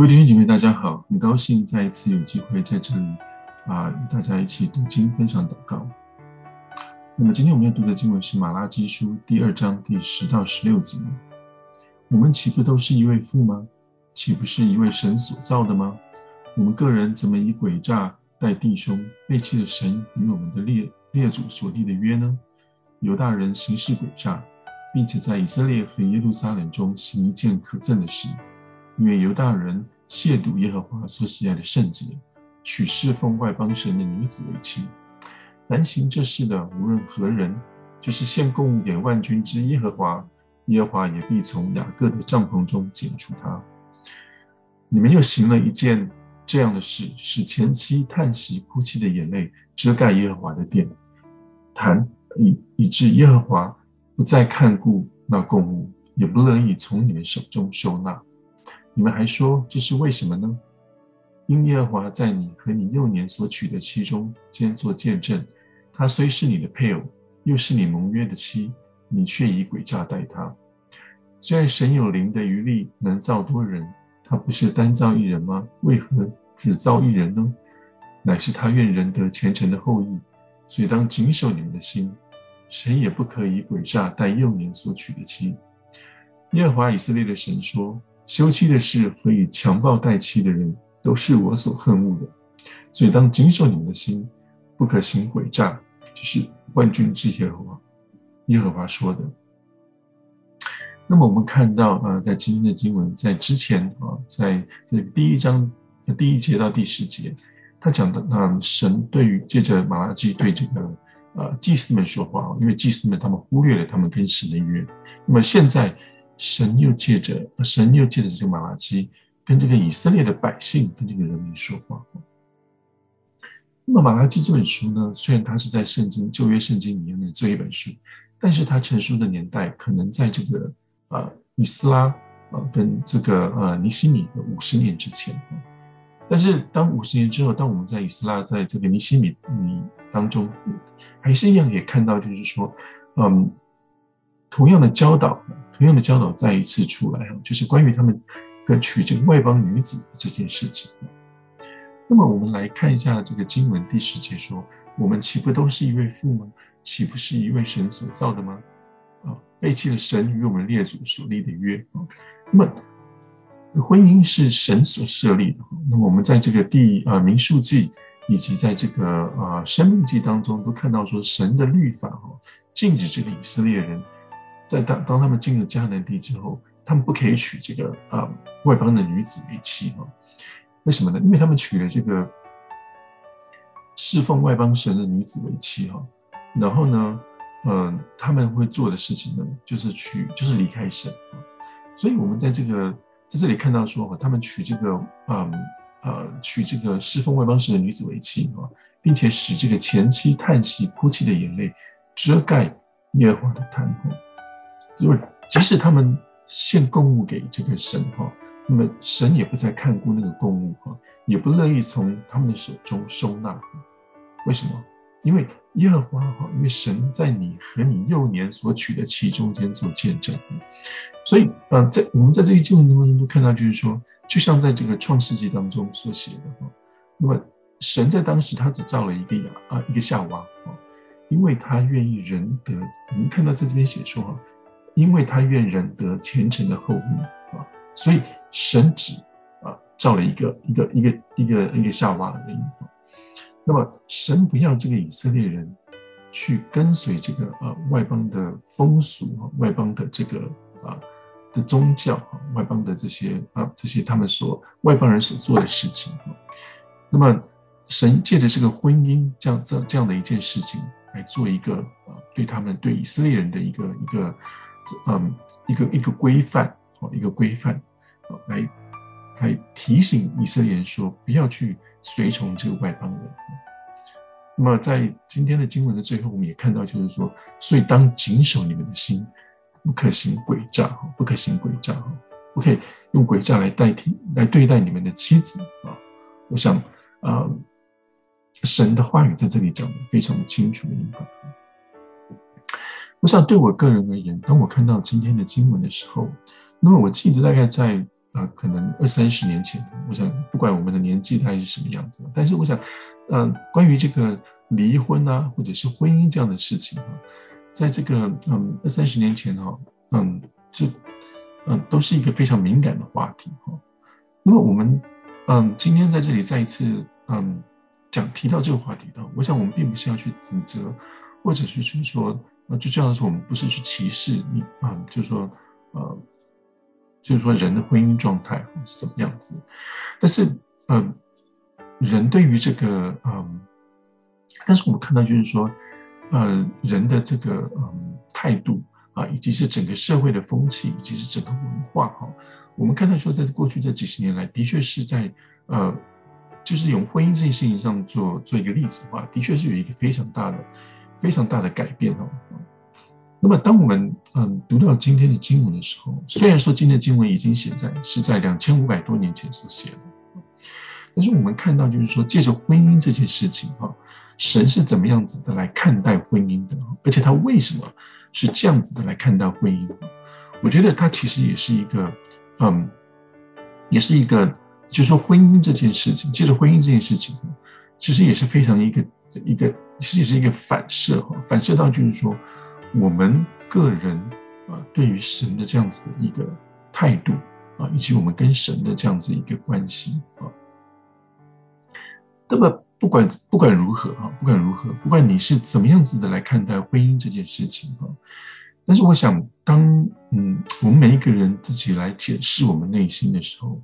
各位弟兄姐妹，大家好！很高兴再一次有机会在这里啊，与大家一起读经、分享祷告。那么今天我们要读的经文是《马拉基书》第二章第十到十六节。我们岂不都是一位父吗？岂不是一位神所造的吗？我们个人怎么以诡诈待弟兄，背弃了神与我们的列列祖所立的约呢？犹大人行事诡诈，并且在以色列和耶路撒冷中行一件可憎的事。因为犹大人亵渎耶和华所喜爱的圣洁，娶侍奉外邦神的女子为妻。凡行这事的，无论何人，就是献供给万军之耶和华，耶和华也必从雅各的帐篷中剪除他。你们又行了一件这样的事，使前妻叹息哭泣的眼泪遮盖耶和华的殿，谈以以致耶和华不再看顾那供物，也不乐意从你们手中收纳。你们还说这是为什么呢？因耶和华在你和你幼年所娶的妻中间做见证，她虽是你的配偶，又是你盟约的妻，你却以诡诈待她。虽然神有灵的余力，能造多人，他不是单造一人吗？为何只造一人呢？乃是他愿人得虔诚的后裔，所以当谨守你们的心，神也不可以诡诈待幼年所娶的妻。耶和华以色列的神说。休妻的事和以强暴待妻的人，都是我所恨恶的。所以当谨守你们的心，不可行诡诈，这是万军之耶和华耶和华说的。那么我们看到啊，在今天的经文，在之前啊，在这第一章第一节到第十节，他讲的啊，神对于借着马拉基对这个呃祭司们说话，因为祭司们他们忽略了他们跟神的约。那么现在。神又借着神又借着这个马拉基，跟这个以色列的百姓，跟这个人民说话。那么马拉基这本书呢，虽然它是在圣经旧约圣经里面的这一本书，但是它成书的年代可能在这个呃以斯拉呃跟这个呃尼希米的五十年之前。但是当五十年之后，当我们在以斯拉在这个尼希米你当中，还是一样也看到，就是说，嗯。同样的教导，同样的教导再一次出来，就是关于他们跟娶这个外邦女子这件事情。那么我们来看一下这个经文第十节说：“我们岂不都是一位父吗？岂不是一位神所造的吗？啊，背弃了神与我们列祖所立的约啊。那么婚姻是神所设立的。那么我们在这个第啊民数记以及在这个啊申命记当中都看到说，神的律法哈禁止这个以色列人。”在当当他们进了迦南地之后，他们不可以娶这个啊、外邦的女子为妻哈？为什么呢？因为他们娶了这个侍奉外邦神的女子为妻哈，然后呢，嗯、他们会做的事情呢，就是娶，就是离开神。所以，我们在这个在这里看到说，他们娶这个嗯呃娶这个侍奉外邦神的女子为妻哈，并且使这个前妻叹息哭泣的眼泪遮盖耶和华的坛就是，即使他们献供物给这个神哈，那么神也不再看顾那个供物哈，也不乐意从他们的手中收纳。为什么？因为耶和华哈，因为神在你和你幼年所娶的妻中间做见证。所以，呃，在我们在这些经文当中都看到，就是说，就像在这个创世纪当中所写的哈，那么神在当时他只造了一个亚啊一个夏娃啊，因为他愿意仁德。我们看到在这边写说哈。因为他愿人得虔诚的后裔啊，所以神只啊造了一个一个一个一个一个夏娃而已。那么神不要这个以色列人去跟随这个啊外邦的风俗啊，外邦的这个啊的宗教啊，外邦的这些啊这些他们所外邦人所做的事情啊。那么神借着这个婚姻这样这这样的一件事情来做一个啊对他们对以色列人的一个一个。嗯，一个一个规范，好，一个规范，好，来来提醒以色列人说，不要去随从这个外邦人。那么，在今天的经文的最后，我们也看到，就是说，所以当谨守你们的心，不可行诡诈，不可行诡诈，不可以用诡诈来代替来对待你们的妻子啊。我想，啊，神的话语在这里讲的非常的清楚明白。我想对我个人而言，当我看到今天的经文的时候，那么我记得大概在啊、呃，可能二三十年前，我想不管我们的年纪大概是什么样子，但是我想，嗯、呃，关于这个离婚啊，或者是婚姻这样的事情啊，在这个嗯二三十年前哈，嗯，这嗯都是一个非常敏感的话题哈。那么我们嗯今天在这里再一次嗯讲提到这个话题的，我想我们并不是要去指责，或者是去说，那最重要的是我们不是去歧视你啊、就是说呃。就是说，人的婚姻状态是怎么样子？但是，嗯，人对于这个，嗯，但是我们看到，就是说，呃，人的这个，嗯，态度啊，以及是整个社会的风气，以及是整个文化，哈，我们看到说，在过去这几十年来，的确是在，呃，就是用婚姻这件事情上做做一个例子的话，的确是有一个非常大的、非常大的改变哦。那么，当我们嗯读到今天的经文的时候，虽然说今天的经文已经写在是在两千五百多年前所写的，但是我们看到就是说，借着婚姻这件事情哈，神是怎么样子的来看待婚姻的，而且他为什么是这样子的来看待婚姻？我觉得他其实也是一个嗯，也是一个，就是说婚姻这件事情，借着婚姻这件事情，其实也是非常一个一个，实也是一个反射哈，反射到就是说。我们个人啊，对于神的这样子的一个态度啊，以及我们跟神的这样子一个关系啊，那么不管不管如何哈，不管如何，不管你是怎么样子的来看待婚姻这件事情啊，但是我想，当嗯，我们每一个人自己来检视我们内心的时候，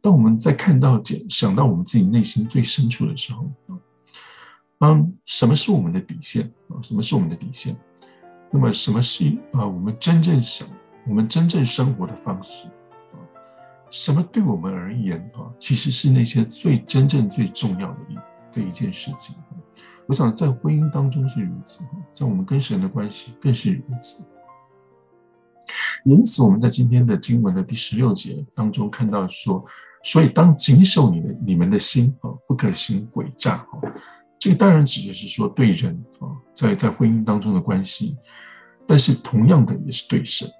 当我们在看到检想到我们自己内心最深处的时候，嗯，什么是我们的底线啊？什么是我们的底线？那么，什么是啊？我们真正想，我们真正生活的方式啊？什么对我们而言啊？其实是那些最真正最重要的一的一件事情。我想在婚姻当中是如此，在我们跟神的关系更是如此。因此，我们在今天的经文的第十六节当中看到说，所以当谨守你的你们的心啊，不可行诡诈。这个当然指的是说对人啊，在在婚姻当中的关系。但是同样的也是对神，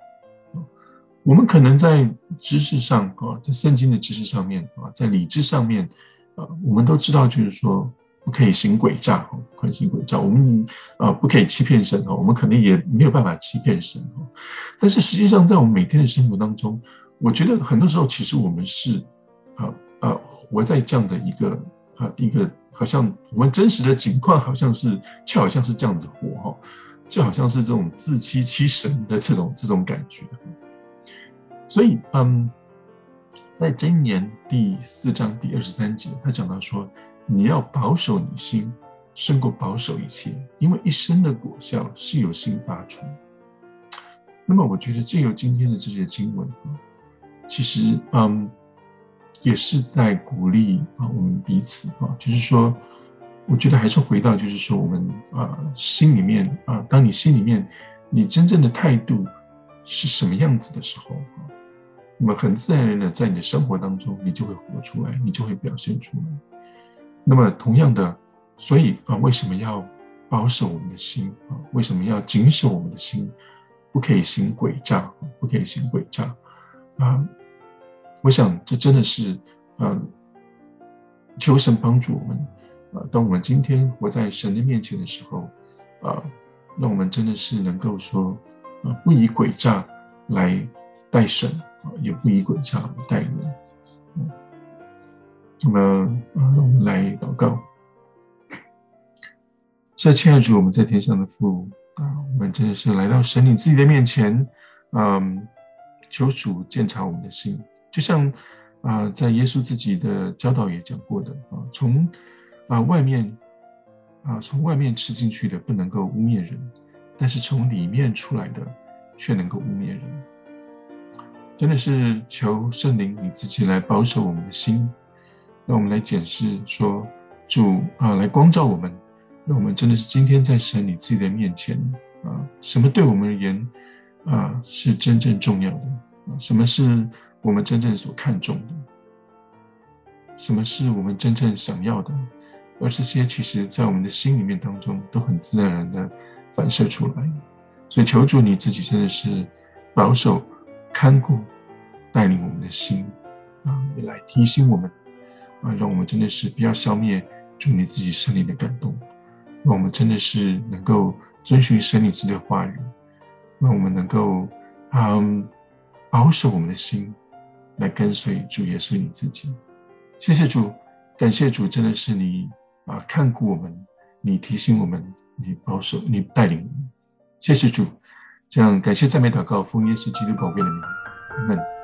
我们可能在知识上啊，在圣经的知识上面啊，在理智上面啊，我们都知道，就是说不可以行诡诈，不可以行诡诈。我们啊，不可以欺骗神，我们可能也没有办法欺骗神。但是实际上，在我们每天的生活当中，我觉得很多时候，其实我们是啊啊，活在这样的一个啊一个，好像我们真实的情况，好像是就好像是这样子活哈。就好像是这种自欺欺神的这种这种感觉，所以嗯，在箴言第四章第二十三节，他讲到说：“你要保守你心，胜过保守一切，因为一生的果效是由心发出。”那么，我觉得借由今天的这些经文，其实嗯，也是在鼓励啊我们彼此啊，就是说。我觉得还是回到，就是说，我们啊，心里面啊，当你心里面你真正的态度是什么样子的时候啊，那么很自然的在你的生活当中，你就会活出来，你就会表现出来。那么同样的，所以啊，为什么要保守我们的心啊？为什么要谨守我们的心？不可以行诡诈，不可以行诡诈啊！我想这真的是啊，求神帮助我们。啊，当我们今天活在神的面前的时候，啊，那我们真的是能够说，啊，不以诡诈来待神，啊，也不以诡诈待人。那么，啊，让我们来祷告。现在，亲爱的主，我们在天上的父，啊，我们真的是来到神你自己的面前，嗯，求主鉴察我们的心，就像啊，在耶稣自己的教导也讲过的，啊，从啊，外面啊，从外面吃进去的不能够污蔑人，但是从里面出来的却能够污蔑人。真的是求圣灵你自己来保守我们的心，让我们来检视说主啊，来光照我们，让我们真的是今天在神你自己的面前啊，什么对我们而言啊是真正重要的啊？什么是我们真正所看重的？什么是我们真正想要的？而这些其实，在我们的心里面当中，都很自然而然的反射出来。所以，求主你自己真的是保守、看顾、带领我们的心，啊，也来提醒我们啊，让我们真的是不要消灭主你自己圣灵的感动，让我们真的是能够遵循神你自己的话语，让我们能够嗯保守我们的心，来跟随主耶稣你自己。谢谢主，感谢主，真的是你啊看顾我们，你提醒我们，你保守，你带领我们。谢谢主，这样感谢赞美祷告，奉耶稣基督宝贵的名，阿门。